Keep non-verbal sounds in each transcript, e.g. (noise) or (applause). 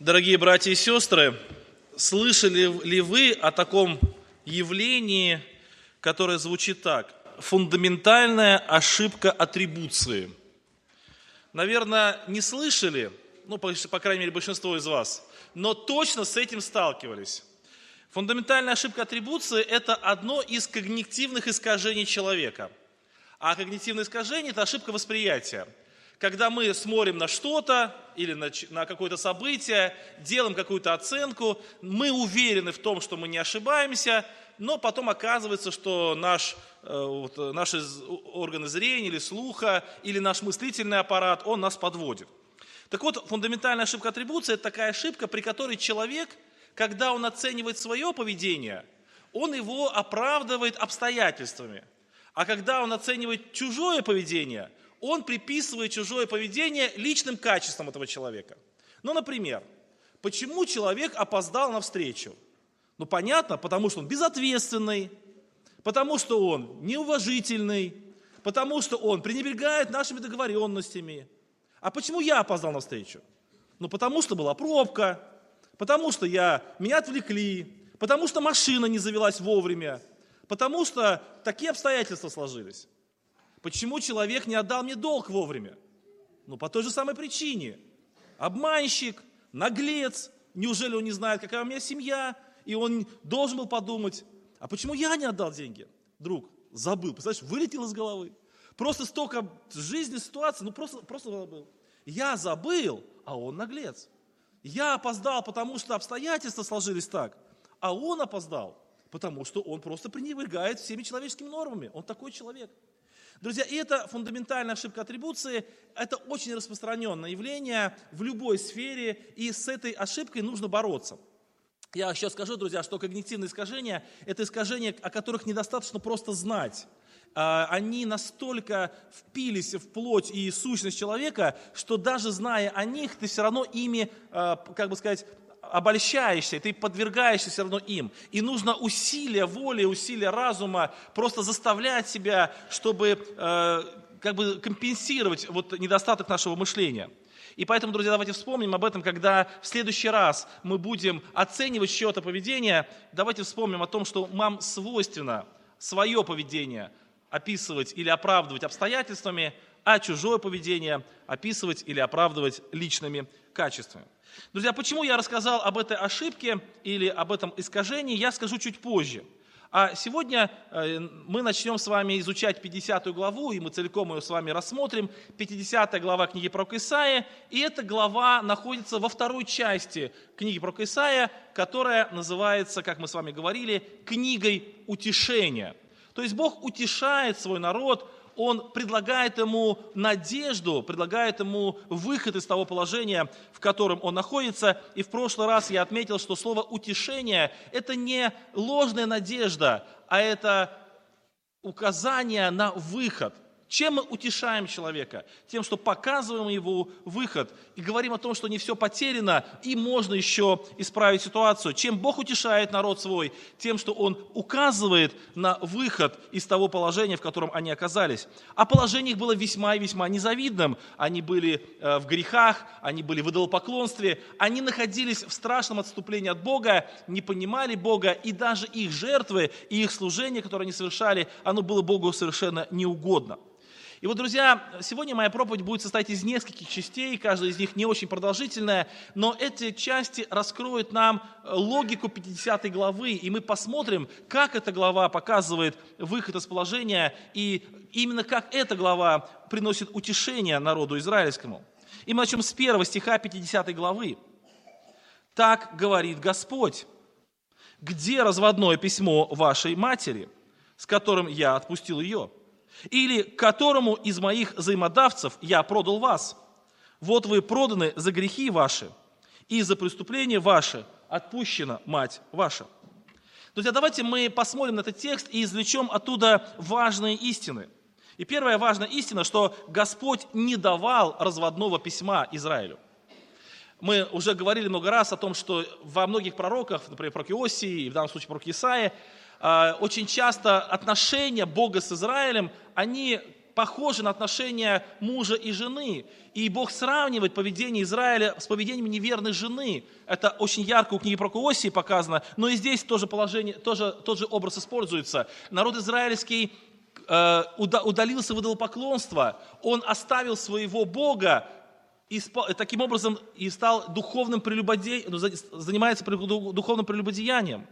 Дорогие братья и сестры, слышали ли вы о таком явлении, которое звучит так? Фундаментальная ошибка атрибуции. Наверное, не слышали, ну, по, по крайней мере, большинство из вас, но точно с этим сталкивались. Фундаментальная ошибка атрибуции – это одно из когнитивных искажений человека. А когнитивное искажение – это ошибка восприятия – когда мы смотрим на что-то или на, на какое-то событие, делаем какую-то оценку, мы уверены в том, что мы не ошибаемся, но потом оказывается, что наш, э, вот, наши органы зрения или слуха, или наш мыслительный аппарат, он нас подводит. Так вот, фундаментальная ошибка атрибуции – это такая ошибка, при которой человек, когда он оценивает свое поведение, он его оправдывает обстоятельствами. А когда он оценивает чужое поведение, он приписывает чужое поведение личным качествам этого человека. Ну, например, почему человек опоздал на встречу? Ну, понятно, потому что он безответственный, потому что он неуважительный, потому что он пренебрегает нашими договоренностями. А почему я опоздал на встречу? Ну, потому что была пробка, потому что я, меня отвлекли, потому что машина не завелась вовремя, потому что такие обстоятельства сложились. Почему человек не отдал мне долг вовремя? Ну, по той же самой причине. Обманщик, наглец, неужели он не знает, какая у меня семья, и он должен был подумать, а почему я не отдал деньги? Друг, забыл, представляешь, вылетел из головы. Просто столько жизни, ситуации, ну просто, просто забыл. Я забыл, а он наглец. Я опоздал, потому что обстоятельства сложились так, а он опоздал, потому что он просто пренебрегает всеми человеческими нормами. Он такой человек. Друзья, и это фундаментальная ошибка атрибуции, это очень распространенное явление в любой сфере, и с этой ошибкой нужно бороться. Я сейчас скажу, друзья, что когнитивные искажения – это искажения, о которых недостаточно просто знать. А, они настолько впились в плоть и сущность человека, что даже зная о них, ты все равно ими, а, как бы сказать, обольщаешься, ты подвергаешься все равно им. И нужно усилия воли, усилия разума просто заставлять себя, чтобы э, как бы компенсировать вот недостаток нашего мышления. И поэтому, друзья, давайте вспомним об этом, когда в следующий раз мы будем оценивать чье-то поведение, давайте вспомним о том, что нам свойственно свое поведение описывать или оправдывать обстоятельствами, а чужое поведение описывать или оправдывать личными качествами. Друзья, почему я рассказал об этой ошибке или об этом искажении, я скажу чуть позже. А сегодня э, мы начнем с вами изучать 50 главу, и мы целиком ее с вами рассмотрим. 50 глава книги про Исаия, и эта глава находится во второй части книги про Исаия, которая называется, как мы с вами говорили, книгой утешения. То есть Бог утешает свой народ, он предлагает ему надежду, предлагает ему выход из того положения, в котором он находится. И в прошлый раз я отметил, что слово «утешение» – это не ложная надежда, а это указание на выход – чем мы утешаем человека? Тем, что показываем его выход и говорим о том, что не все потеряно и можно еще исправить ситуацию. Чем Бог утешает народ свой? Тем, что Он указывает на выход из того положения, в котором они оказались. А положение их было весьма и весьма незавидным. Они были э, в грехах, они были в идолопоклонстве, они находились в страшном отступлении от Бога, не понимали Бога, и даже их жертвы и их служение, которое они совершали, оно было Богу совершенно неугодно. И вот, друзья, сегодня моя проповедь будет состоять из нескольких частей, каждая из них не очень продолжительная, но эти части раскроют нам логику 50 главы, и мы посмотрим, как эта глава показывает выход из положения, и именно как эта глава приносит утешение народу израильскому. И мы начнем с первого стиха 50 главы. «Так говорит Господь, где разводное письмо вашей матери, с которым я отпустил ее?» Или которому из моих взаимодавцев я продал вас. Вот вы проданы за грехи ваши, и за преступления ваши отпущена мать ваша. Друзья, давайте мы посмотрим на этот текст и извлечем оттуда важные истины. И первая важная истина, что Господь не давал разводного письма Израилю. Мы уже говорили много раз о том, что во многих пророках, например, про Иосии, в данном случае про Исаия, очень часто отношения Бога с Израилем, они похожи на отношения мужа и жены. И Бог сравнивает поведение Израиля с поведением неверной жены. Это очень ярко у книги про Куосии показано, но и здесь тоже, положение, тоже тот же образ используется. Народ израильский э, удалился в идолопоклонство, он оставил своего Бога, и таким образом и стал духовным прелюбодеянием, ну, занимается духовным прелюбодеянием.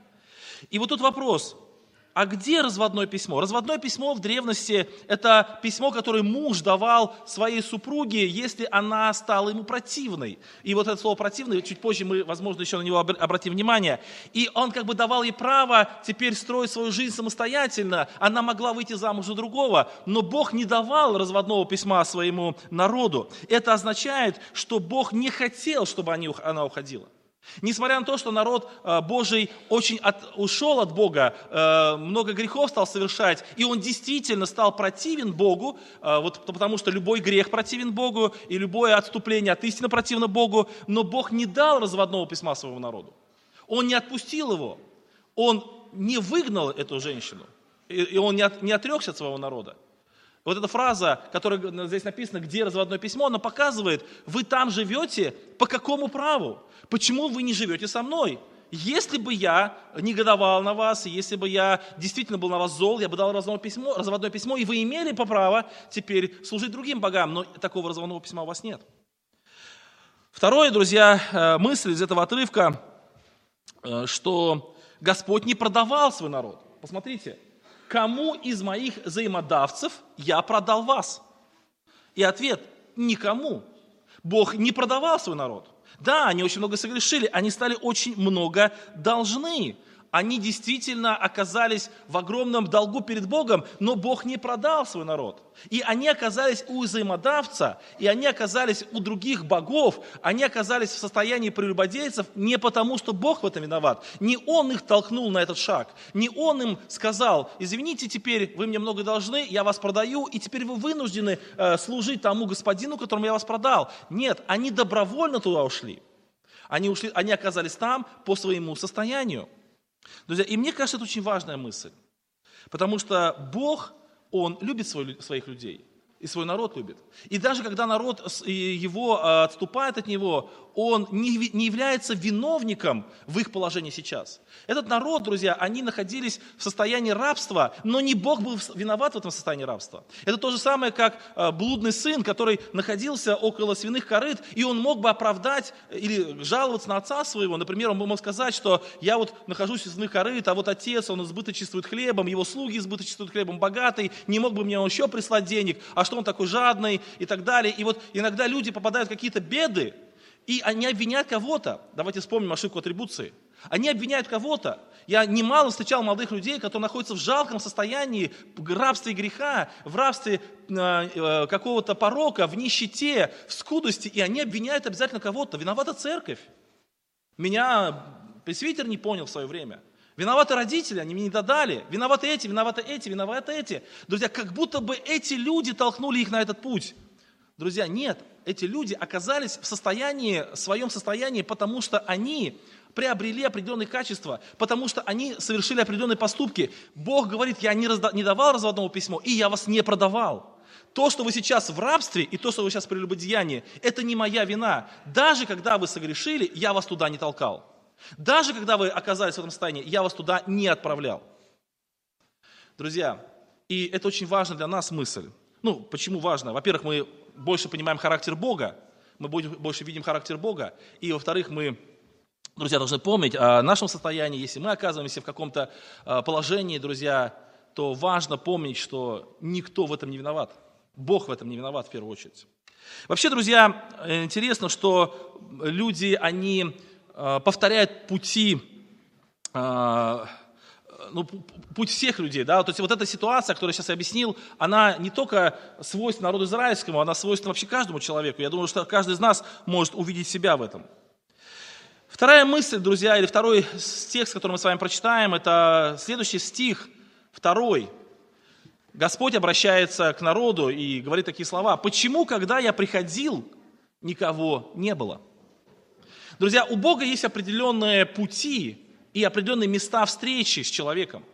И вот тут вопрос – а где разводное письмо? Разводное письмо в древности – это письмо, которое муж давал своей супруге, если она стала ему противной. И вот это слово «противный», чуть позже мы, возможно, еще на него обратим внимание. И он как бы давал ей право теперь строить свою жизнь самостоятельно. Она могла выйти замуж за другого, но Бог не давал разводного письма своему народу. Это означает, что Бог не хотел, чтобы она уходила. Несмотря на то, что народ э, Божий очень от, ушел от Бога, э, много грехов стал совершать, и он действительно стал противен Богу, э, вот потому что любой грех противен Богу, и любое отступление от истины противно Богу, но Бог не дал разводного письма своему народу. Он не отпустил его, он не выгнал эту женщину, и он не, от, не отрекся от своего народа. Вот эта фраза, которая здесь написана, где разводное письмо, она показывает, вы там живете по какому праву? Почему вы не живете со мной? Если бы я негодовал на вас, если бы я действительно был на вас зол, я бы дал разводное письмо, разводное письмо, и вы имели по праву теперь служить другим богам, но такого разводного письма у вас нет. Второе, друзья, э, мысль из этого отрывка, э, что Господь не продавал свой народ. Посмотрите, кому из моих взаимодавцев я продал вас? И ответ – никому. Бог не продавал свой народ. Да, они очень много согрешили, они стали очень много должны они действительно оказались в огромном долгу перед Богом, но Бог не продал свой народ. И они оказались у взаимодавца, и они оказались у других богов, они оказались в состоянии прелюбодейцев не потому, что Бог в этом виноват. Не Он их толкнул на этот шаг, не Он им сказал, извините, теперь вы мне много должны, я вас продаю, и теперь вы вынуждены э, служить тому господину, которому я вас продал. Нет, они добровольно туда ушли. Они, ушли, они оказались там по своему состоянию. Друзья, и мне кажется, это очень важная мысль. Потому что Бог, Он любит своих людей и свой народ любит. И даже когда народ его а, отступает от него, он не, не является виновником в их положении сейчас. Этот народ, друзья, они находились в состоянии рабства, но не Бог был виноват в этом состоянии рабства. Это то же самое, как а, блудный сын, который находился около свиных корыт, и он мог бы оправдать или жаловаться на отца своего. Например, он бы мог сказать, что я вот нахожусь в свиных корыт, а вот отец, он избыточествует хлебом, его слуги избыточествуют хлебом, богатый, не мог бы мне еще прислать денег, а что он такой жадный и так далее. И вот иногда люди попадают в какие-то беды, и они обвиняют кого-то. Давайте вспомним ошибку атрибуции. Они обвиняют кого-то. Я немало встречал молодых людей, которые находятся в жалком состоянии, в рабстве греха, в рабстве э, э, какого-то порока, в нищете, в скудости, и они обвиняют обязательно кого-то. Виновата церковь. Меня пресвитер не понял в свое время. Виноваты родители, они мне не додали. Виноваты эти, виноваты эти, виноваты эти. Друзья, как будто бы эти люди толкнули их на этот путь. Друзья, нет, эти люди оказались в состоянии, в своем состоянии, потому что они приобрели определенные качества, потому что они совершили определенные поступки. Бог говорит, я не, разда, не давал разводного письмо, и я вас не продавал. То, что вы сейчас в рабстве, и то, что вы сейчас в прелюбодеянии, это не моя вина. Даже когда вы согрешили, я вас туда не толкал. Даже когда вы оказались в этом состоянии, я вас туда не отправлял. Друзья, и это очень важно для нас мысль. Ну, почему важно? Во-первых, мы больше понимаем характер Бога, мы больше видим характер Бога. И, во-вторых, мы, друзья, должны помнить о нашем состоянии. Если мы оказываемся в каком-то а, положении, друзья, то важно помнить, что никто в этом не виноват. Бог в этом не виноват в первую очередь. Вообще, друзья, интересно, что люди, они повторяет пути, э, ну, путь всех людей. Да? То есть вот эта ситуация, которую я сейчас объяснил, она не только свойственна народу израильскому, она свойственна вообще каждому человеку. Я думаю, что каждый из нас может увидеть себя в этом. Вторая мысль, друзья, или второй текст, который мы с вами прочитаем, это следующий стих, второй. Господь обращается к народу и говорит такие слова. «Почему, когда я приходил, никого не было?» Друзья, у Бога есть определенные пути и определенные места встречи с человеком.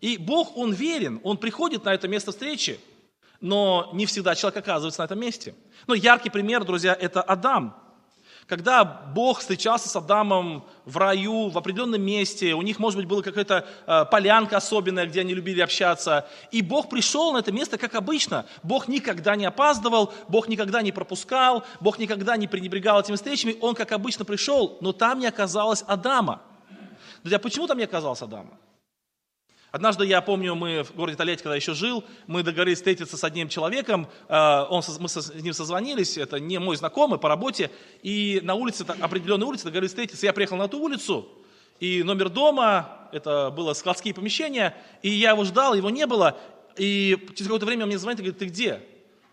И Бог, Он верен, Он приходит на это место встречи, но не всегда человек оказывается на этом месте. Ну, яркий пример, друзья, это Адам. Когда Бог встречался с Адамом в раю, в определенном месте, у них, может быть, была какая-то э, полянка особенная, где они любили общаться, и Бог пришел на это место, как обычно. Бог никогда не опаздывал, Бог никогда не пропускал, Бог никогда не пренебрегал этими встречами, Он, как обычно, пришел, но там не оказалось Адама. Друзья, почему там не оказалось Адама? Однажды, я помню, мы в городе Тольятти, когда еще жил, мы договорились встретиться с одним человеком, э, он, мы с ним созвонились, это не мой знакомый по работе, и на улице, определенной улице договорились встретиться. Я приехал на ту улицу, и номер дома, это было складские помещения, и я его ждал, его не было, и через какое-то время он мне звонит и говорит, ты где?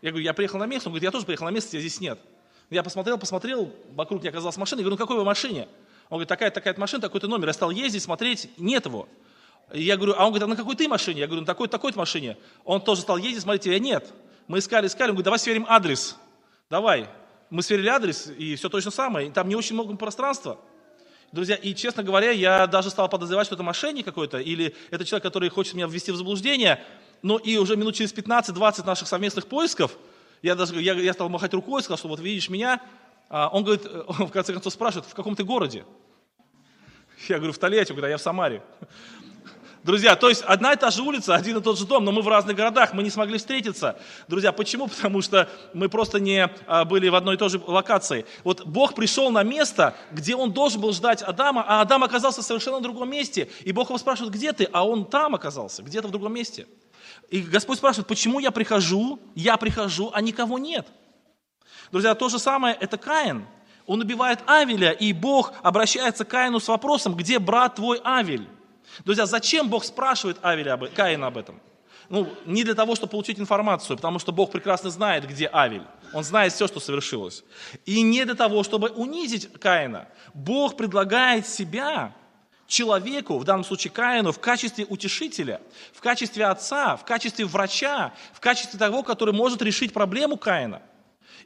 Я говорю, я приехал на место, он говорит, я тоже приехал на место, тебя здесь нет. Я посмотрел, посмотрел, вокруг не оказалась машина, я говорю, ну какой вы машине? Он говорит, такая-такая машина, такой-то номер. Я стал ездить, смотреть, нет его. Я говорю, а он говорит, а на какой ты машине? Я говорю, на такой-то такой машине. Он тоже стал ездить, смотрите, я нет. Мы искали, искали, он говорит, давай сверим адрес. Давай. Мы сверили адрес, и все точно самое. Там не очень много пространства. Друзья, и честно говоря, я даже стал подозревать, что это мошенник какой-то, или это человек, который хочет меня ввести в заблуждение. Но и уже минут через 15-20 наших совместных поисков, я даже я, я стал махать рукой, сказал, что вот видишь меня. А он говорит, он (laughs) в конце концов спрашивает, в каком ты городе? Я говорю, в Тольятти, он говорит, а я в Самаре. Друзья, то есть одна и та же улица, один и тот же дом, но мы в разных городах, мы не смогли встретиться. Друзья, почему? (laughs) Потому что мы просто не а, были в одной и той же локации. Вот Бог пришел на место, где он должен был ждать Адама, а Адам оказался в совершенно другом месте. И Бог его спрашивает, где ты? А он там оказался, где-то в другом месте. И Господь спрашивает, почему я прихожу, я прихожу, а никого нет? Друзья, то же самое, это Каин. Он убивает Авеля, и Бог обращается к Каину с вопросом, где брат твой Авель? Друзья, зачем Бог спрашивает Авеля, об, Каина об этом? Ну, не для того, чтобы получить информацию, потому что Бог прекрасно знает, где Авель. Он знает все, что совершилось. И не для того, чтобы унизить Каина. Бог предлагает себя человеку, в данном случае Каину, в качестве утешителя, в качестве отца, в качестве врача, в качестве того, который может решить проблему Каина.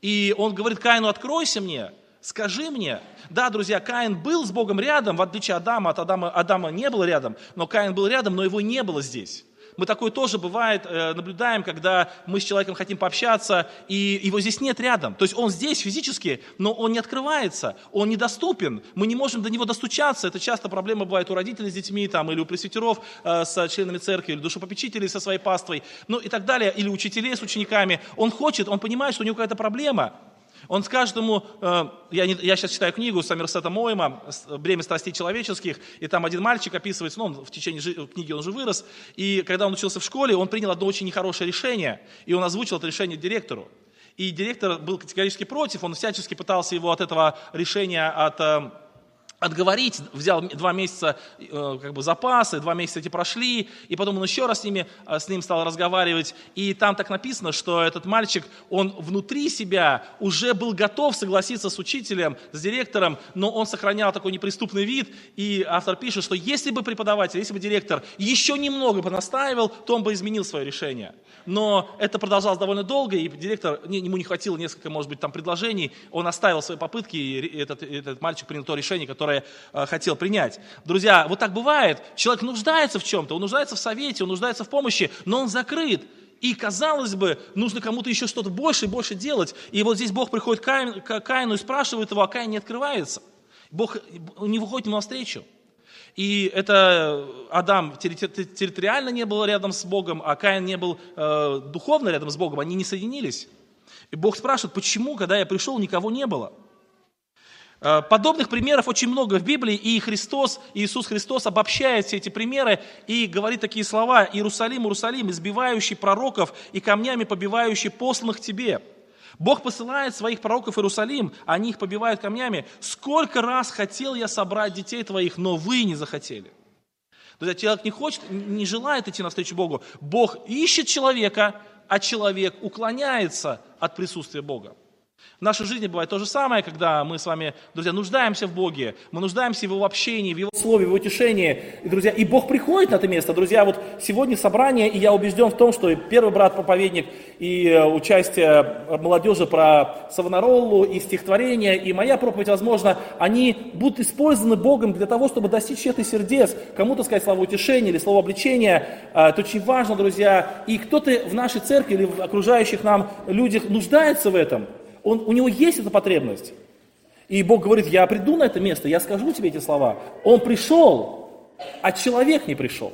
И он говорит Каину, откройся мне, Скажи мне, да, друзья, Каин был с Богом рядом, в отличие от Адама, от Адама, Адама не было рядом, но Каин был рядом, но его не было здесь. Мы такое тоже бывает, э, наблюдаем, когда мы с человеком хотим пообщаться, и его здесь нет рядом. То есть он здесь физически, но он не открывается, он недоступен, мы не можем до него достучаться. Это часто проблема бывает у родителей с детьми, там, или у пресвитеров э, с членами церкви, или душепопечителей со своей паствой, ну и так далее, или учителей с учениками. Он хочет, он понимает, что у него какая-то проблема, он скажет ему, э, я, не, я сейчас читаю книгу Саммерсета Моэма «Бремя страстей человеческих», и там один мальчик описывается, ну, он в течение жи, книги он уже вырос, и когда он учился в школе, он принял одно очень нехорошее решение, и он озвучил это решение директору. И директор был категорически против, он всячески пытался его от этого решения, от э, отговорить, взял два месяца э, как бы запасы, два месяца эти прошли, и потом он еще раз с, ними, э, с ним стал разговаривать, и там так написано, что этот мальчик, он внутри себя уже был готов согласиться с учителем, с директором, но он сохранял такой неприступный вид, и автор пишет, что если бы преподаватель, если бы директор еще немного бы настаивал, то он бы изменил свое решение. Но это продолжалось довольно долго, и директор, ему не хватило несколько, может быть, там предложений, он оставил свои попытки, и этот, этот мальчик принял то решение, которое которое э, хотел принять. Друзья, вот так бывает. Человек нуждается в чем-то, он нуждается в совете, он нуждается в помощи, но он закрыт. И, казалось бы, нужно кому-то еще что-то больше и больше делать. И вот здесь Бог приходит к Каину, и спрашивает его, а Каин не открывается. Бог не выходит ему навстречу. И это Адам территориально не был рядом с Богом, а Каин не был э, духовно рядом с Богом, они не соединились. И Бог спрашивает, почему, когда я пришел, никого не было? Э, подобных примеров очень много в Библии, и Христос, Иисус Христос обобщает все эти примеры и говорит такие слова «Иерусалим, Иерусалим, избивающий пророков и камнями побивающий посланных тебе». Бог посылает своих пророков в Иерусалим, они их побивают камнями. Сколько раз хотел я собрать детей твоих, но вы не захотели. Друзья, человек не хочет, не желает идти навстречу Богу. Бог ищет человека, а человек уклоняется от присутствия Бога. В нашей жизни бывает то же самое, когда мы с вами, друзья, нуждаемся в Боге, мы нуждаемся в Его общении, в Его слове, в Его утешении. И, друзья, и Бог приходит на это место. Друзья, вот сегодня собрание, и я убежден в том, что первый брат-проповедник, и э, участие молодежи про Савонароллу, и стихотворение, и моя проповедь, возможно, они будут использованы Богом для того, чтобы достичь чьих-то сердец, кому-то сказать слово утешения или слово обличения. А, это очень важно, друзья. И кто-то в нашей церкви или в окружающих нам людях нуждается в этом – он, у него есть эта потребность. И Бог говорит, я приду на это место, я скажу тебе эти слова. Он пришел, а человек не пришел.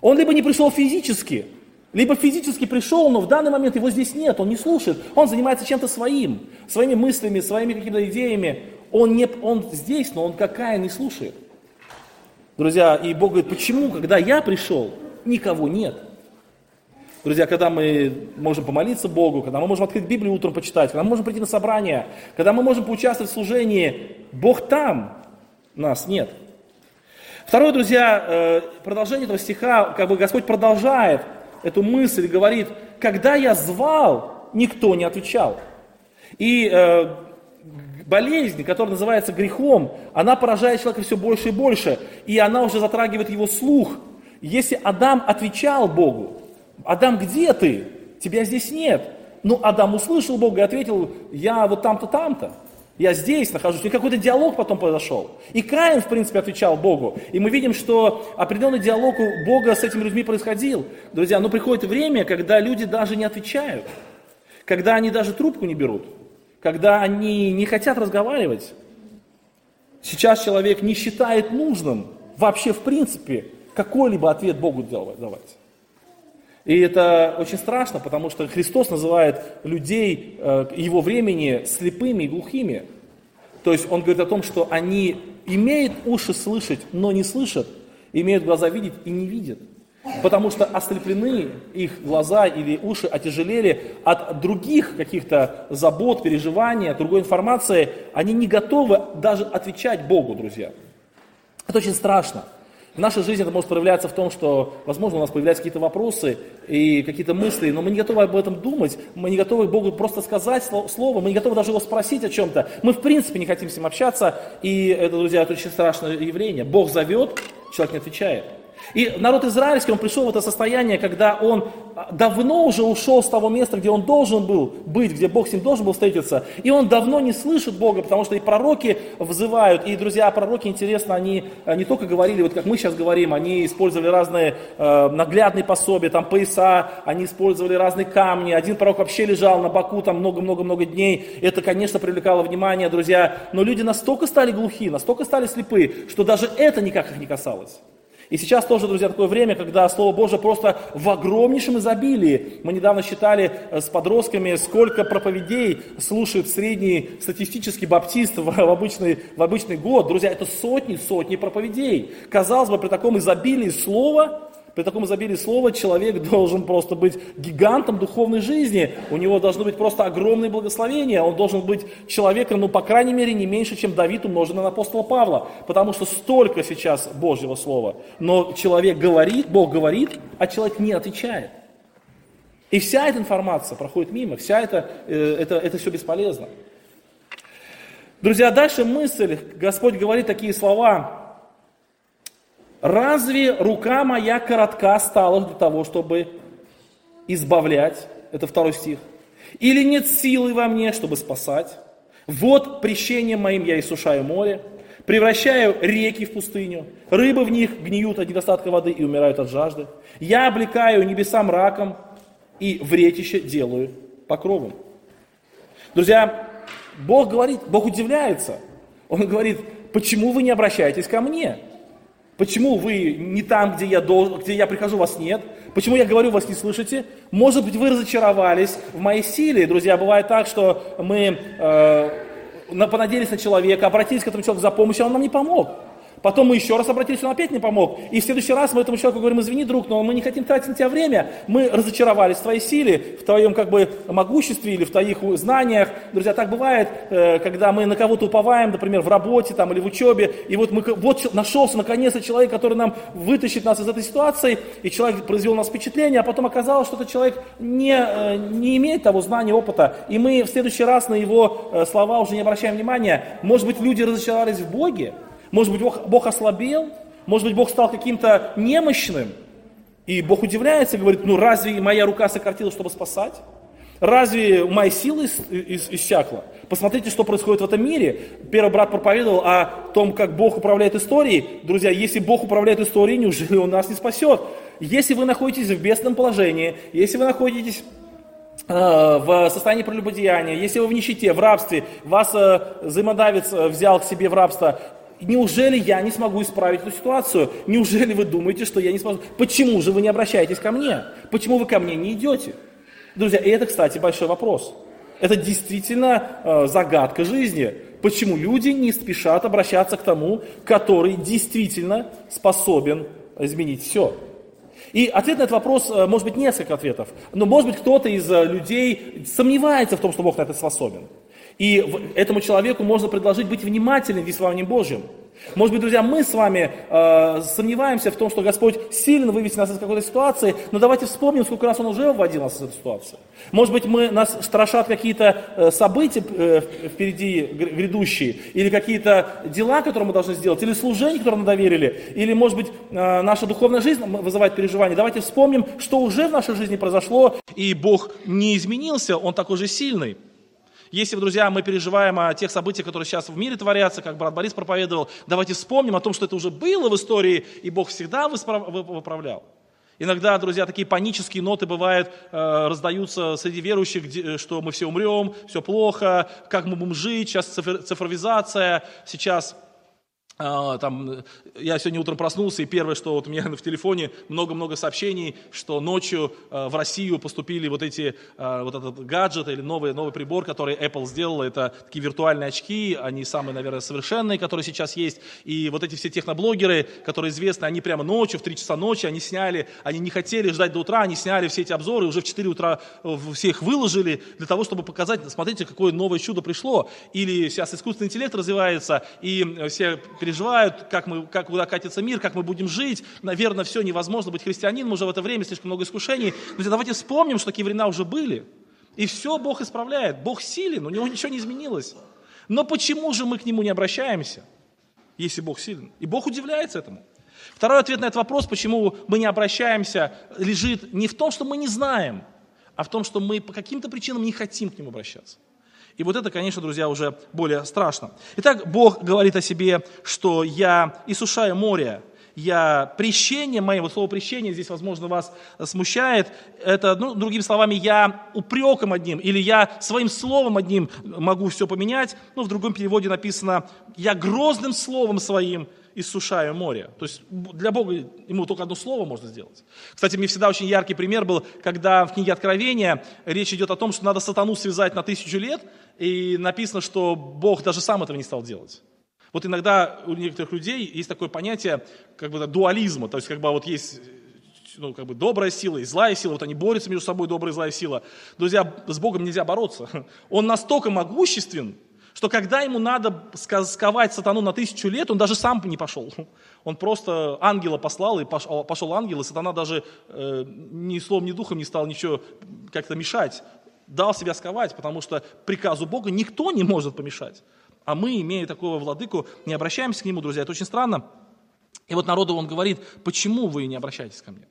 Он либо не пришел физически, либо физически пришел, но в данный момент его здесь нет, он не слушает, он занимается чем-то своим, своими мыслями, своими какими-то идеями. Он, не, он здесь, но он какая не слушает. Друзья, и Бог говорит, почему, когда я пришел, никого нет? Друзья, когда мы можем помолиться Богу, когда мы можем открыть Библию утром почитать, когда мы можем прийти на собрание, когда мы можем поучаствовать в служении, Бог там, нас нет. Второе, друзья, э, продолжение этого стиха, как бы Господь продолжает эту мысль говорит, когда я звал, никто не отвечал. И э, болезнь, которая называется грехом, она поражает человека все больше и больше, и она уже затрагивает его слух. Если Адам отвечал Богу, Адам, где ты? Тебя здесь нет. Ну, Адам услышал Бога и ответил, я вот там-то, там-то. Я здесь нахожусь. И какой-то диалог потом произошел. И Каин, в принципе, отвечал Богу. И мы видим, что определенный диалог у Бога с этими людьми происходил. Друзья, но приходит время, когда люди даже не отвечают. Когда они даже трубку не берут. Когда они не хотят разговаривать. Сейчас человек не считает нужным вообще в принципе какой-либо ответ Богу давать. И это очень страшно, потому что Христос называет людей э, его времени слепыми и глухими. То есть он говорит о том, что они имеют уши слышать, но не слышат, имеют глаза видеть и не видят. Потому что ослеплены их глаза или уши отяжелели от других каких-то забот, переживаний, от другой информации. Они не готовы даже отвечать Богу, друзья. Это очень страшно. В нашей жизни это может проявляться в том, что, возможно, у нас появляются какие-то вопросы и какие-то мысли, но мы не готовы об этом думать, мы не готовы Богу просто сказать слово, мы не готовы даже его спросить о чем-то. Мы, в принципе, не хотим с ним общаться, и это, друзья, это очень страшное явление. Бог зовет, человек не отвечает. И народ израильский, он пришел в это состояние, когда он давно уже ушел с того места, где он должен был быть, где Бог с ним должен был встретиться. И он давно не слышит Бога, потому что и пророки взывают. И, друзья, пророки, интересно, они э, не только говорили, вот как мы сейчас говорим, они использовали разные э, наглядные пособия, там пояса, они использовали разные камни. Один пророк вообще лежал на боку там много-много-много дней. Это, конечно, привлекало внимание, друзья. Но люди настолько стали глухи, настолько стали слепы, что даже это никак их не касалось. И сейчас тоже, друзья, такое время, когда Слово Божье просто в огромнейшем изобилии. Мы недавно считали э, с подростками, сколько проповедей слушает средний статистический баптист в обычный, в обычный год. Друзья, это сотни, сотни проповедей. Казалось бы, при таком изобилии слова при таком изобилии слова человек (laughs) должен просто быть гигантом духовной жизни. У него должно быть просто огромное благословение. Он должен быть человеком, ну, по крайней мере, не меньше, чем Давид, умноженный на апостола Павла. Потому что столько сейчас Божьего Слова. Но человек говорит, Бог говорит, а человек не отвечает. И вся эта информация проходит мимо, вся э, это, это все бесполезно. Друзья, дальше мысль, Господь говорит такие слова, Разве рука моя коротка стала для того, чтобы избавлять? Это второй стих. Или нет силы во мне, чтобы спасать? Вот прещением моим я иссушаю море, превращаю реки в пустыню, рыбы в них гниют от недостатка воды и умирают от жажды. Я облекаю небеса мраком и вретище делаю покровом. Друзья, Бог говорит, Бог удивляется. Он говорит, почему вы не обращаетесь ко мне? Почему вы не там, где я, должен, где я прихожу, вас нет? Почему я говорю, вас не слышите? Может быть, вы разочаровались в моей силе. Друзья, бывает так, что мы э, понадеялись на человека, обратились к этому человеку за помощью, а он нам не помог. Потом мы еще раз обратились, он опять не помог. И в следующий раз мы этому человеку говорим, извини, друг, но мы не хотим тратить на тебя время. Мы разочаровались в твоей силе, в твоем как бы могуществе или в твоих знаниях. Друзья, так бывает, э, когда мы на кого-то уповаем, например, в работе там, или в учебе, и вот, мы, вот нашелся наконец-то человек, который нам вытащит нас из этой ситуации, и человек произвел на нас впечатление, а потом оказалось, что этот человек не, э, не имеет того знания, опыта, и мы в следующий раз на его э, слова уже не обращаем внимания. Может быть, люди разочаровались в Боге, может быть, Бог, Бог ослабел? Может быть, Бог стал каким-то немощным? И Бог удивляется говорит, ну разве моя рука сократилась, чтобы спасать? Разве ис, ис, иссякла? Посмотрите, что происходит в этом мире. Первый брат проповедовал о том, как Бог управляет историей. Друзья, если Бог управляет историей, неужели Он нас не спасет? Если вы находитесь в бедственном положении, если вы находитесь э, в состоянии прелюбодеяния, если вы в нищете, в рабстве, вас э, взаимодавец э, взял к себе в рабство, неужели я не смогу исправить эту ситуацию? Неужели вы думаете, что я не смогу? Почему же вы не обращаетесь ко мне? Почему вы ко мне не идете? Друзья, и это, кстати, большой вопрос. Это действительно э, загадка жизни. Почему люди не спешат обращаться к тому, который действительно способен изменить все? И ответ на этот вопрос, э, может быть, несколько ответов. Но, может быть, кто-то из э, людей сомневается в том, что Бог на это способен. И этому человеку можно предложить быть внимательным к Словам Божьим. Может быть, друзья, мы с вами э, сомневаемся в том, что Господь сильно вывести нас из какой-то ситуации, но давайте вспомним, сколько раз Он уже выводил нас из этой ситуации. Может быть, мы, нас страшат какие-то э, события э, впереди грядущие, или какие-то дела, которые мы должны сделать, или служение, которое мы доверили, или, может быть, э, наша духовная жизнь вызывает переживания. Давайте вспомним, что уже в нашей жизни произошло. И Бог не изменился, Он такой же сильный. Если, друзья, мы переживаем о тех событиях, которые сейчас в мире творятся, как брат Борис проповедовал, давайте вспомним о том, что это уже было в истории, и Бог всегда выправлял. Иногда, друзья, такие панические ноты бывают, э, раздаются среди верующих, где, что мы все умрем, все плохо, как мы будем жить, сейчас цифровизация, сейчас там, я сегодня утром проснулся, и первое, что вот у меня (laughs) в телефоне много-много сообщений, что ночью а, в Россию поступили вот эти, а, вот этот гаджет или новый, новый прибор, который Apple сделала, это такие виртуальные очки, они самые, наверное, совершенные, которые сейчас есть, и вот эти все техноблогеры, которые известны, они прямо ночью, в 3 часа ночи, они сняли, они не хотели ждать до утра, они сняли все эти обзоры, уже в 4 утра все их выложили, для того, чтобы показать, смотрите, какое новое чудо пришло, или сейчас искусственный интеллект развивается, и все переживают, как, мы, как куда катится мир, как мы будем жить. Наверное, все невозможно быть христианином уже в это время, слишком много искушений. Друзья, давайте вспомним, что такие времена уже были. И все Бог исправляет. Бог силен, у него ничего не изменилось. Но почему же мы к нему не обращаемся, если Бог силен? И Бог удивляется этому. Второй ответ на этот вопрос, почему мы не обращаемся, лежит не в том, что мы не знаем, а в том, что мы по каким-то причинам не хотим к нему обращаться. И вот это, конечно, друзья, уже более страшно. Итак, Бог говорит о себе, что я иссушаю море, я прещение мое, вот слово прещение здесь, возможно, вас смущает, это, ну, другими словами, я упреком одним, или я своим словом одним могу все поменять, ну, в другом переводе написано, я грозным словом своим иссушаю море. То есть для Бога ему только одно слово можно сделать. Кстати, мне всегда очень яркий пример был, когда в книге Откровения речь идет о том, что надо сатану связать на тысячу лет, и написано, что Бог даже сам этого не стал делать. Вот иногда у некоторых людей есть такое понятие как бы дуализма, то есть как бы вот есть ну, как бы добрая сила и злая сила, вот они борются между собой, добрая и злая сила. Друзья, с Богом нельзя бороться. Он настолько могуществен, что когда ему надо сковать сатану на тысячу лет, он даже сам не пошел. Он просто ангела послал, и пошел, пошел ангел, и сатана даже э, ни словом, ни духом не стал ничего как-то мешать. Дал себя сковать, потому что приказу Бога никто не может помешать. А мы, имея такого владыку, не обращаемся к нему, друзья. Это очень странно. И вот народу он говорит, почему вы не обращаетесь ко мне?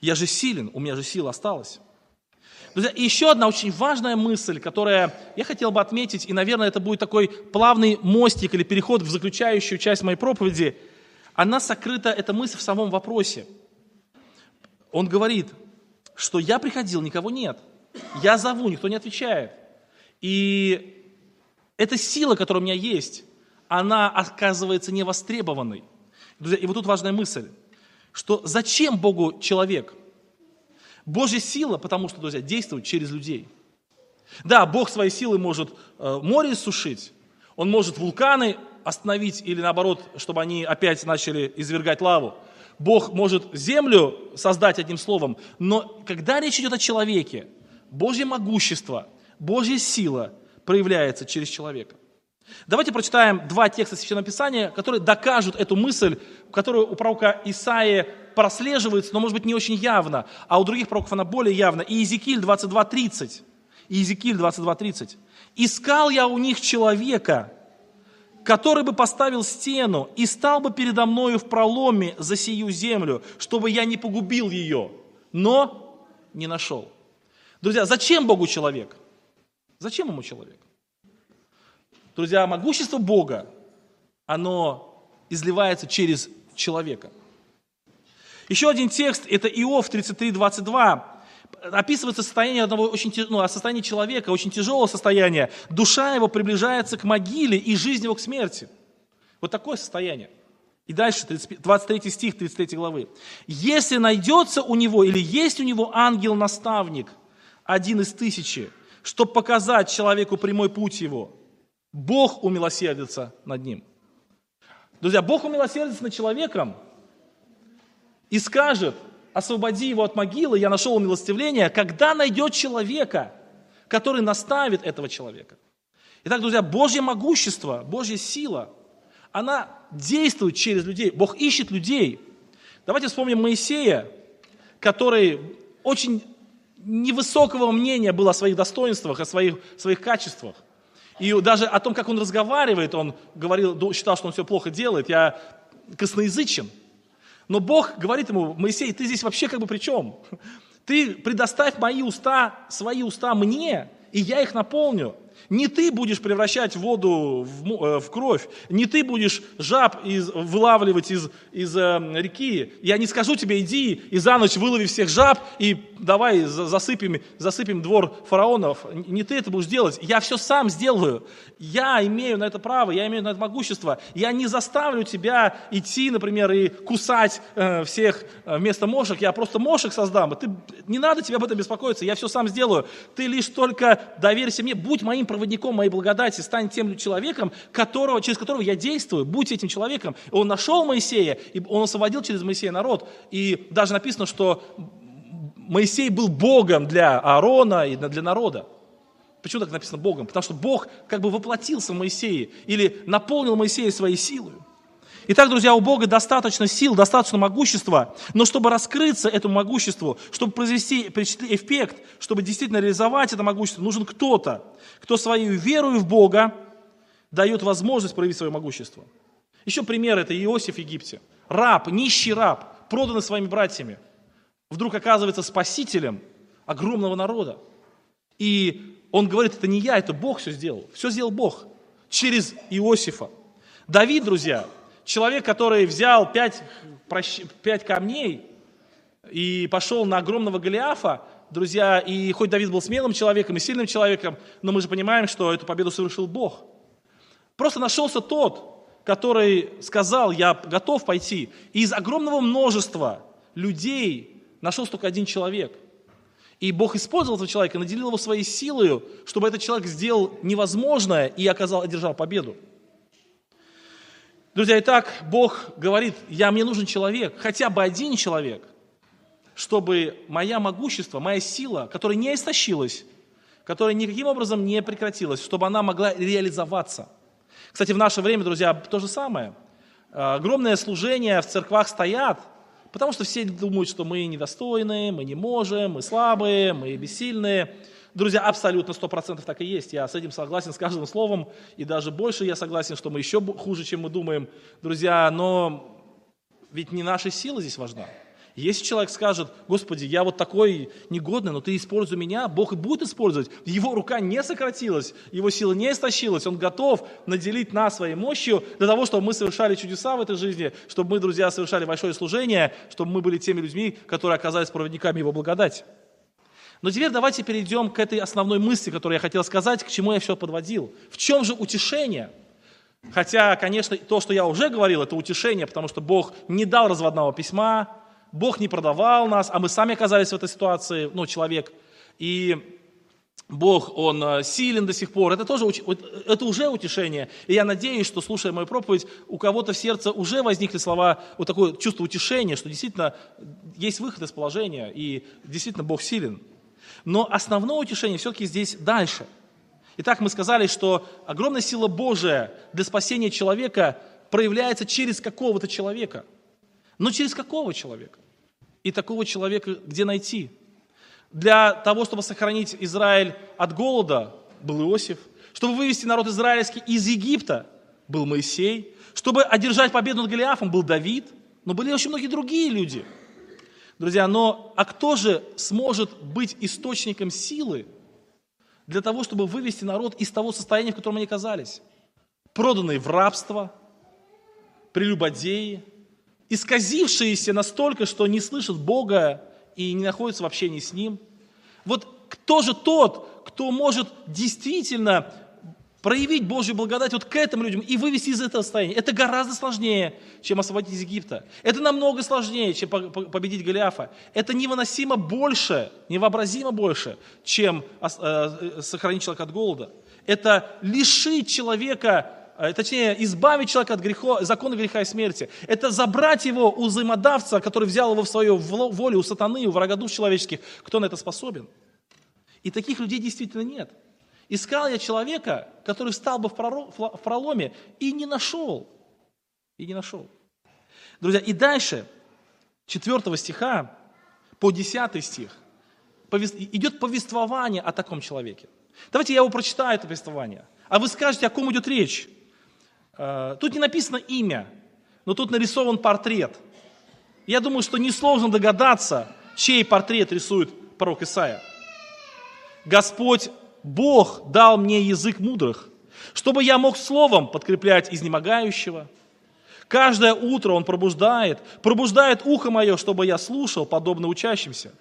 Я же силен, у меня же сила осталась. Друзья, еще одна очень важная мысль, которая я хотел бы отметить, и, наверное, это будет такой плавный мостик или переход в заключающую часть моей проповеди. Она сокрыта, эта мысль в самом вопросе. Он говорит, что я приходил, никого нет. Я зову, никто не отвечает. И эта сила, которая у меня есть, она оказывается невостребованной. Друзья, и вот тут важная мысль, что зачем Богу человек? Божья сила, потому что, друзья, действует через людей. Да, Бог своей силой может э, море сушить, Он может вулканы остановить или наоборот, чтобы они опять начали извергать лаву. Бог может землю создать одним словом, но когда речь идет о человеке, Божье могущество, Божья сила проявляется через человека. Давайте прочитаем два текста Священного Писания, которые докажут эту мысль, которую у пророка Исаии прослеживается, но может быть не очень явно, а у других пророков она более явна. И Иезекииль 22.30. Иезекииль 22.30. «Искал я у них человека, который бы поставил стену и стал бы передо мною в проломе за сию землю, чтобы я не погубил ее, но не нашел. Друзья, зачем Богу человек? Зачем ему человек? Друзья, могущество Бога, оно изливается через человека. Еще один текст, это Иов 33, 22 описывается состояние одного очень, ну, состояние человека, очень тяжелое состояние. Душа его приближается к могиле и жизнь его к смерти. Вот такое состояние. И дальше, 23 стих 33 главы. «Если найдется у него или есть у него ангел-наставник, один из тысячи, чтобы показать человеку прямой путь его, Бог умилосердится над ним». Друзья, Бог умилосердится над человеком и скажет – освободи его от могилы, я нашел милостивление, когда найдет человека, который наставит этого человека. Итак, друзья, Божье могущество, Божья сила, она действует через людей. Бог ищет людей. Давайте вспомним Моисея, который очень невысокого мнения был о своих достоинствах, о своих, своих качествах. И даже о том, как он разговаривает, он говорил, считал, что он все плохо делает. Я косноязычен. Но Бог говорит ему, Моисей, ты здесь вообще как бы при чем? Ты предоставь мои уста, свои уста мне, и я их наполню. Не ты будешь превращать воду в, э, в кровь, не ты будешь жаб из, вылавливать из, из э, реки. Я не скажу тебе, иди и за ночь вылови всех жаб и давай засыпем, засыпем двор фараонов. Не ты это будешь делать, я все сам сделаю. Я имею на это право, я имею на это могущество. Я не заставлю тебя идти, например, и кусать э, всех э, вместо мошек. Я просто мошек создам. Ты, не надо тебе об этом беспокоиться, я все сам сделаю. Ты лишь только доверься мне, будь моим проводником моей благодати, стань тем человеком, которого, через которого я действую, будь этим человеком. Он нашел Моисея, и он освободил через Моисея народ. И даже написано, что Моисей был Богом для Аарона и для народа. Почему так написано Богом? Потому что Бог как бы воплотился в Моисее или наполнил Моисея своей силой. Итак, друзья, у Бога достаточно сил, достаточно могущества, но чтобы раскрыться этому могуществу, чтобы произвести эффект, чтобы действительно реализовать это могущество, нужен кто-то, кто своей верой в Бога дает возможность проявить свое могущество. Еще пример это Иосиф в Египте. Раб, нищий раб, проданный своими братьями, вдруг оказывается спасителем огромного народа. И он говорит, это не я, это Бог все сделал. Все сделал Бог через Иосифа. Давид, друзья, человек, который взял пять, пять камней и пошел на огромного Голиафа, друзья, и хоть Давид был смелым человеком и сильным человеком, но мы же понимаем, что эту победу совершил Бог. Просто нашелся тот, который сказал, я готов пойти. И из огромного множества людей нашелся только один человек. И Бог использовал этого человека, наделил его своей силой, чтобы этот человек сделал невозможное и оказал, одержал победу. Друзья, итак, Бог говорит, я, мне нужен человек, хотя бы один человек, чтобы моя могущество, моя сила, которая не истощилась, которая никаким образом не прекратилась, чтобы она могла реализоваться. Кстати, в наше время, друзья, то же самое. Огромное служение в церквах стоят, потому что все думают, что мы недостойны, мы не можем, мы слабые, мы бессильные. Друзья, абсолютно сто процентов так и есть. Я с этим согласен с каждым словом, и даже больше я согласен, что мы еще хуже, чем мы думаем. Друзья, но ведь не наша сила здесь важна. Если человек скажет, Господи, я вот такой негодный, но Ты используй меня, Бог и будет использовать. Его рука не сократилась, его сила не истощилась, Он готов наделить нас своей мощью для того, чтобы мы совершали чудеса в этой жизни, чтобы мы, друзья, совершали большое служение, чтобы мы были теми людьми, которые оказались проводниками Его благодати. Но теперь давайте перейдем к этой основной мысли, которую я хотел сказать, к чему я все подводил. В чем же утешение? Хотя, конечно, то, что я уже говорил, это утешение, потому что Бог не дал разводного письма, Бог не продавал нас, а мы сами оказались в этой ситуации, ну, человек. И Бог, Он э, силен до сих пор. Это тоже это уже утешение. И я надеюсь, что, слушая мою проповедь, у кого-то в сердце уже возникли слова, вот такое чувство утешения, что действительно есть выход из положения, и действительно Бог силен. Но основное утешение все-таки здесь дальше. Итак, мы сказали, что огромная сила Божия для спасения человека проявляется через какого-то человека. Но через какого человека? И такого человека где найти? Для того, чтобы сохранить Израиль от голода, был Иосиф. Чтобы вывести народ израильский из Египта, был Моисей. Чтобы одержать победу над Голиафом, был Давид. Но были очень многие другие люди. Друзья, но а кто же сможет быть источником силы для того, чтобы вывести народ из того состояния, в котором они оказались? Проданные в рабство, прелюбодеи, исказившиеся настолько, что не слышат Бога и не находятся в общении с Ним. Вот кто же тот, кто может действительно проявить Божью благодать вот к этим людям и вывести из этого состояния. Это гораздо сложнее, чем освободить из Египта. Это намного сложнее, чем победить Голиафа. Это невыносимо больше, невообразимо больше, чем э, сохранить человека от голода. Это лишить человека Э, точнее, избавить человека от греха, закона греха и смерти. Это забрать его у взаимодавца, который взял его в свою волю, у сатаны, у врага душ человеческих. Кто на это способен? И таких людей действительно нет. Искал я человека, который встал бы в проломе, и не нашел. И не нашел. Друзья, и дальше, 4 стиха по 10 стих, идет повествование о таком человеке. Давайте я его прочитаю, это повествование. А вы скажете, о ком идет речь. Э, тут не написано имя, но тут нарисован портрет. Я думаю, что несложно догадаться, чей портрет рисует пророк Исаия. Господь Бог дал мне язык мудрых, чтобы я мог словом подкреплять изнемогающего. Каждое утро Он пробуждает, пробуждает ухо мое, чтобы я слушал, подобно учащимся.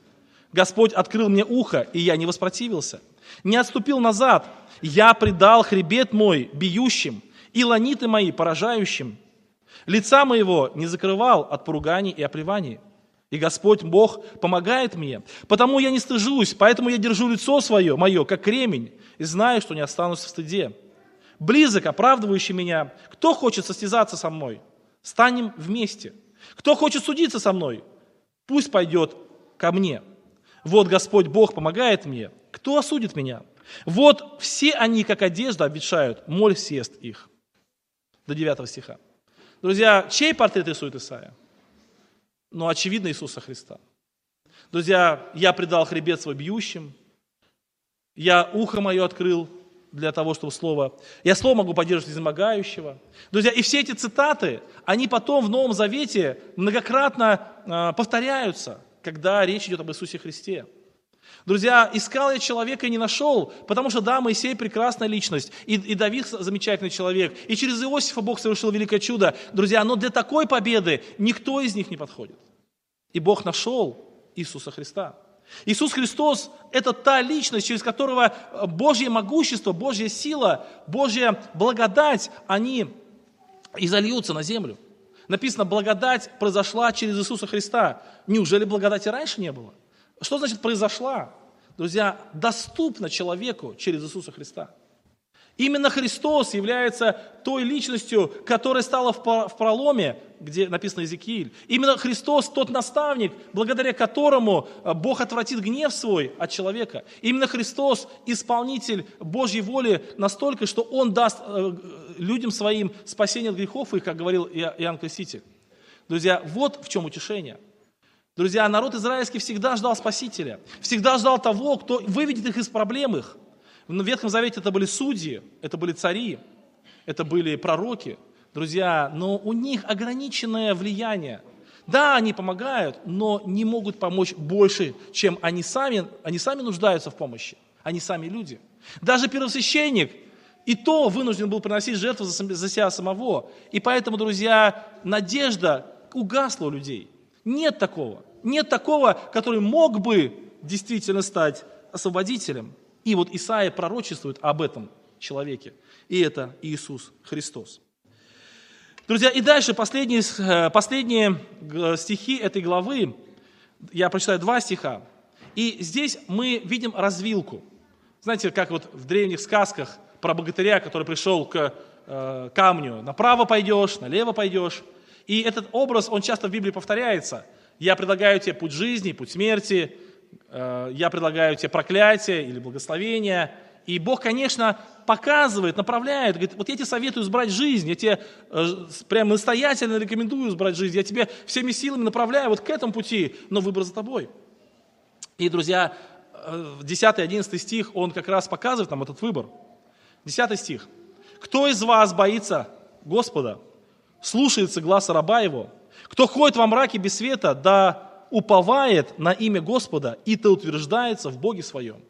Господь открыл мне ухо, и я не воспротивился. Не отступил назад. Я предал хребет мой бьющим, и ланиты мои поражающим. Лица моего не закрывал от поруганий и оплеваний. И Господь Бог помогает мне. Потому я не стыжусь, поэтому я держу лицо свое, мое, как кремень, и знаю, что не останусь в стыде. Близок, оправдывающий меня. Кто хочет состязаться со мной? Станем вместе. Кто хочет судиться со мной? Пусть пойдет ко мне. Вот Господь Бог помогает мне. Кто осудит меня? Вот все они, как одежда, обветшают, моль съест их до 9 стиха. Друзья, чей портрет рисует Исаия? Ну, очевидно, Иисуса Христа. Друзья, я предал хребет свой бьющим, я ухо мое открыл для того, чтобы слово... Я слово могу поддерживать изнемогающего. Друзья, и все эти цитаты, они потом в Новом Завете многократно э, повторяются, когда речь идет об Иисусе Христе. Друзья, искал я человека и не нашел, потому что да, Моисей прекрасная личность, и, и Давид замечательный человек, и через Иосифа Бог совершил великое чудо. Друзья, но для такой победы никто из них не подходит. И Бог нашел Иисуса Христа. Иисус Христос – это та личность, через которого Божье могущество, Божья сила, Божья благодать, они изольются на землю. Написано, благодать произошла через Иисуса Христа. Неужели благодати раньше не было? Что значит произошла? Друзья, доступна человеку через Иисуса Христа. Именно Христос является той личностью, которая стала в проломе, где написано Иезекииль. Именно Христос тот наставник, благодаря которому э, Бог отвратит гнев свой от человека. Именно Христос исполнитель Божьей воли настолько, что Он даст э, людям своим спасение от грехов их, как говорил Иоанн Креститель. Друзья, вот в чем утешение – Друзья, народ израильский всегда ждал Спасителя, всегда ждал того, кто выведет их из проблем их. В Ветхом Завете это были судьи, это были цари, это были пророки. Друзья, но у них ограниченное влияние. Да, они помогают, но не могут помочь больше, чем они сами, они сами нуждаются в помощи. Они сами люди. Даже первосвященник и то вынужден был приносить жертву за, за себя самого. И поэтому, друзья, надежда угасла у людей. Нет такого. Нет такого, который мог бы действительно стать освободителем. И вот Исаия пророчествует об этом человеке. И это Иисус Христос. Друзья, и дальше последние, э, последние э, стихи этой главы. Я прочитаю два стиха. И здесь мы видим развилку. Знаете, как вот в древних сказках про богатыря, который пришел к э, камню. Направо пойдешь, налево пойдешь. И этот образ, он часто в Библии повторяется. Я предлагаю тебе путь жизни, путь смерти, э, я предлагаю тебе проклятие или благословение. И Бог, конечно, показывает, направляет, говорит, вот я тебе советую избрать жизнь, я тебе э, прям настоятельно рекомендую избрать жизнь, я тебе всеми силами направляю вот к этому пути, но выбор за тобой. И, друзья, 10-11 стих, он как раз показывает нам этот выбор. 10 стих. «Кто из вас боится Господа, слушается гласа раба его? Кто ходит во мраке без света, да уповает на имя Господа, и то утверждается в Боге своем?»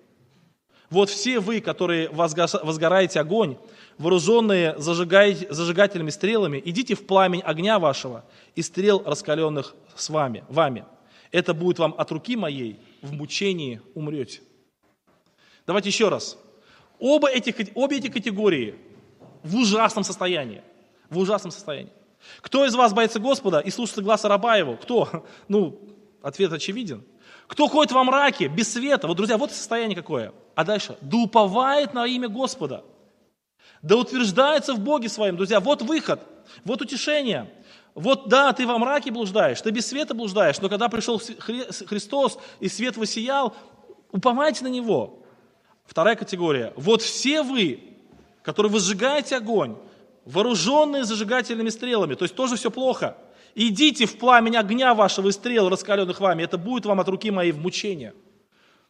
Вот все вы, которые возгораете огонь, вооруженные зажигательными стрелами, идите в пламень огня вашего и стрел раскаленных с вами, вами. Это будет вам от руки моей, в мучении умрете. Давайте еще раз. Оба этих, обе эти категории в ужасном состоянии. В ужасном состоянии. Кто из вас боится Господа и слушается глаза раба его? Кто? (laughs) Ну, ответ очевиден. Кто ходит во мраке, без света? Вот, друзья, вот состояние какое. А дальше. Да уповает на имя Господа. Да утверждается в Боге своем. Друзья, вот выход, вот утешение. Вот да, ты во мраке блуждаешь, ты без света блуждаешь, но когда пришел Христос и свет воссиял, уповайте на Него. Вторая категория. Вот все вы, которые возжигаете огонь, вооруженные зажигательными стрелами, то есть тоже все плохо. Идите в пламень огня вашего и стрел, раскаленных вами, это будет вам от руки моей в мучение.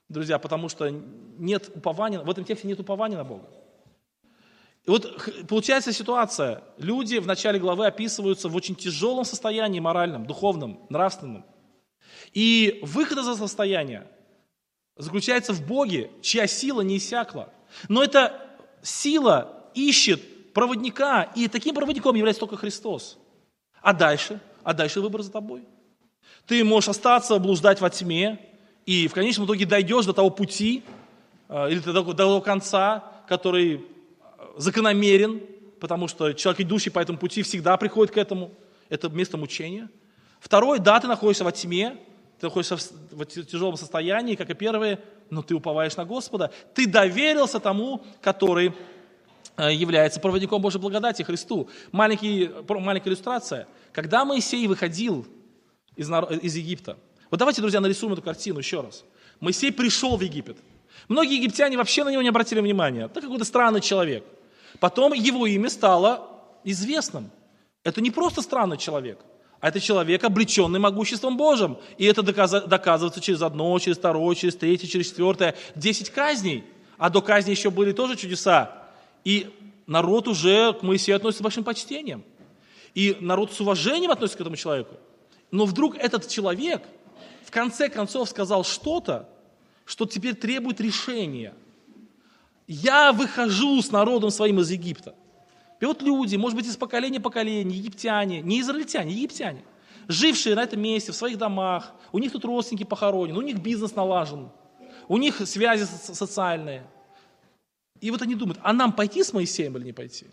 Друзья, потому что нет упования, в этом тексте нет упования на Бога. И вот получается ситуация. Люди в начале главы описываются в очень тяжелом состоянии моральном, духовном, нравственном. И выход из этого состояния заключается в Боге, чья сила не иссякла. Но эта сила ищет проводника, и таким проводником является только Христос. А дальше? А дальше выбор за тобой. Ты можешь остаться, блуждать во тьме, и в конечном итоге дойдешь до того пути, э, или до того, конца, который э, закономерен, потому что человек, идущий по этому пути, всегда приходит к этому. Это место мучения. Второй, да, ты находишься во тьме, ты находишься в тяжелом состоянии, как и первые, но ты уповаешь на Господа. Ты доверился тому, который является проводником Божьей благодати, Христу. Маленький, маленькая иллюстрация. Когда Моисей выходил из, из Египта, вот давайте, друзья, нарисуем эту картину еще раз. Моисей пришел в Египет. Многие египтяне вообще на него не обратили внимания. Это какой-то странный человек. Потом его имя стало известным. Это не просто странный человек. А это человек, облеченный могуществом Божьим. И это доказывается через одно, через второе, через третье, через четвертое. Десять казней. А до казни еще были тоже чудеса. И народ уже к Моисею относится с большим почтением. И народ с уважением относится к этому человеку. Но вдруг этот человек в конце концов сказал что-то, что теперь требует решения. Я выхожу с народом своим из Египта. И вот люди, может быть, из поколения в поколение, египтяне, не израильтяне, египтяне, жившие на этом месте, в своих домах, у них тут родственники похоронены, у них бизнес налажен, у них связи социальные. И вот они думают, а нам пойти с Моисеем или не пойти?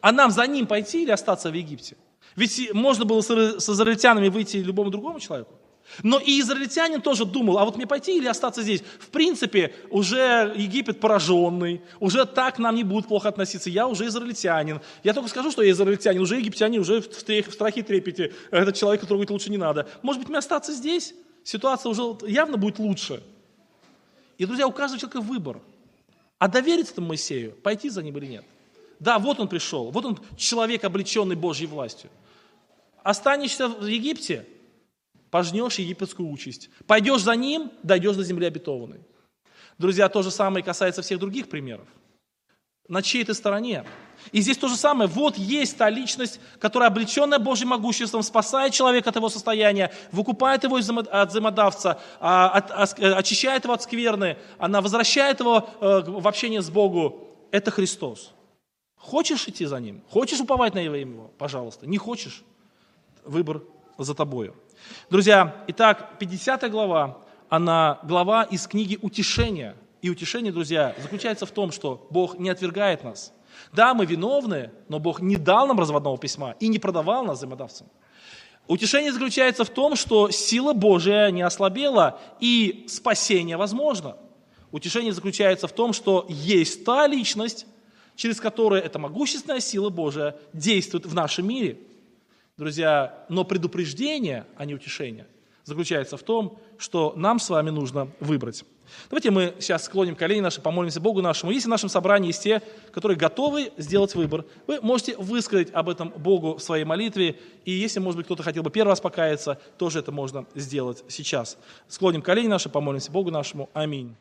А нам за ним пойти или остаться в Египте? Ведь можно было с израильтянами выйти любому другому человеку. Но и израильтянин тоже думал, а вот мне пойти или остаться здесь? В принципе, уже Египет пораженный, уже так нам не будут плохо относиться, я уже израильтянин. Я только скажу, что я израильтянин, уже египтяне, уже в, в страхе трепете, этот человек трогать лучше не надо. Может быть, мне остаться здесь? Ситуация уже явно будет лучше. И, друзья, у каждого человека выбор. А довериться Моисею, пойти за ним или нет? Да, вот он пришел, вот он человек, облеченный Божьей властью. Останешься в Египте – пожнешь египетскую участь. Пойдешь за ним, дойдешь до земли обетованной. Друзья, то же самое касается всех других примеров. На чьей ты стороне? И здесь то же самое. Вот есть та личность, которая облеченная Божьим могуществом, спасает человека от его состояния, выкупает его от взаимодавца, а, очищает его от скверны, она возвращает его э, в общение с Богом. Это Христос. Хочешь идти за Ним? Хочешь уповать на Его? Пожалуйста. Не хочешь? Выбор за тобою. Друзья, итак, 50 глава, она глава из книги «Утешения». И утешение, друзья, заключается в том, что Бог не отвергает нас. Да, мы виновны, но Бог не дал нам разводного письма и не продавал нас взаимодавцам. Утешение заключается в том, что сила Божия не ослабела и спасение возможно. Утешение заключается в том, что есть та личность, через которую эта могущественная сила Божия действует в нашем мире. Друзья, но предупреждение, а не утешение, заключается в том, что нам с вами нужно выбрать. Давайте мы сейчас склоним колени наши, помолимся Богу нашему. Если в нашем собрании есть те, которые готовы сделать выбор, вы можете высказать об этом Богу в своей молитве. И если, может быть, кто-то хотел бы первый раз покаяться, тоже это можно сделать сейчас. Склоним колени наши, помолимся Богу нашему. Аминь.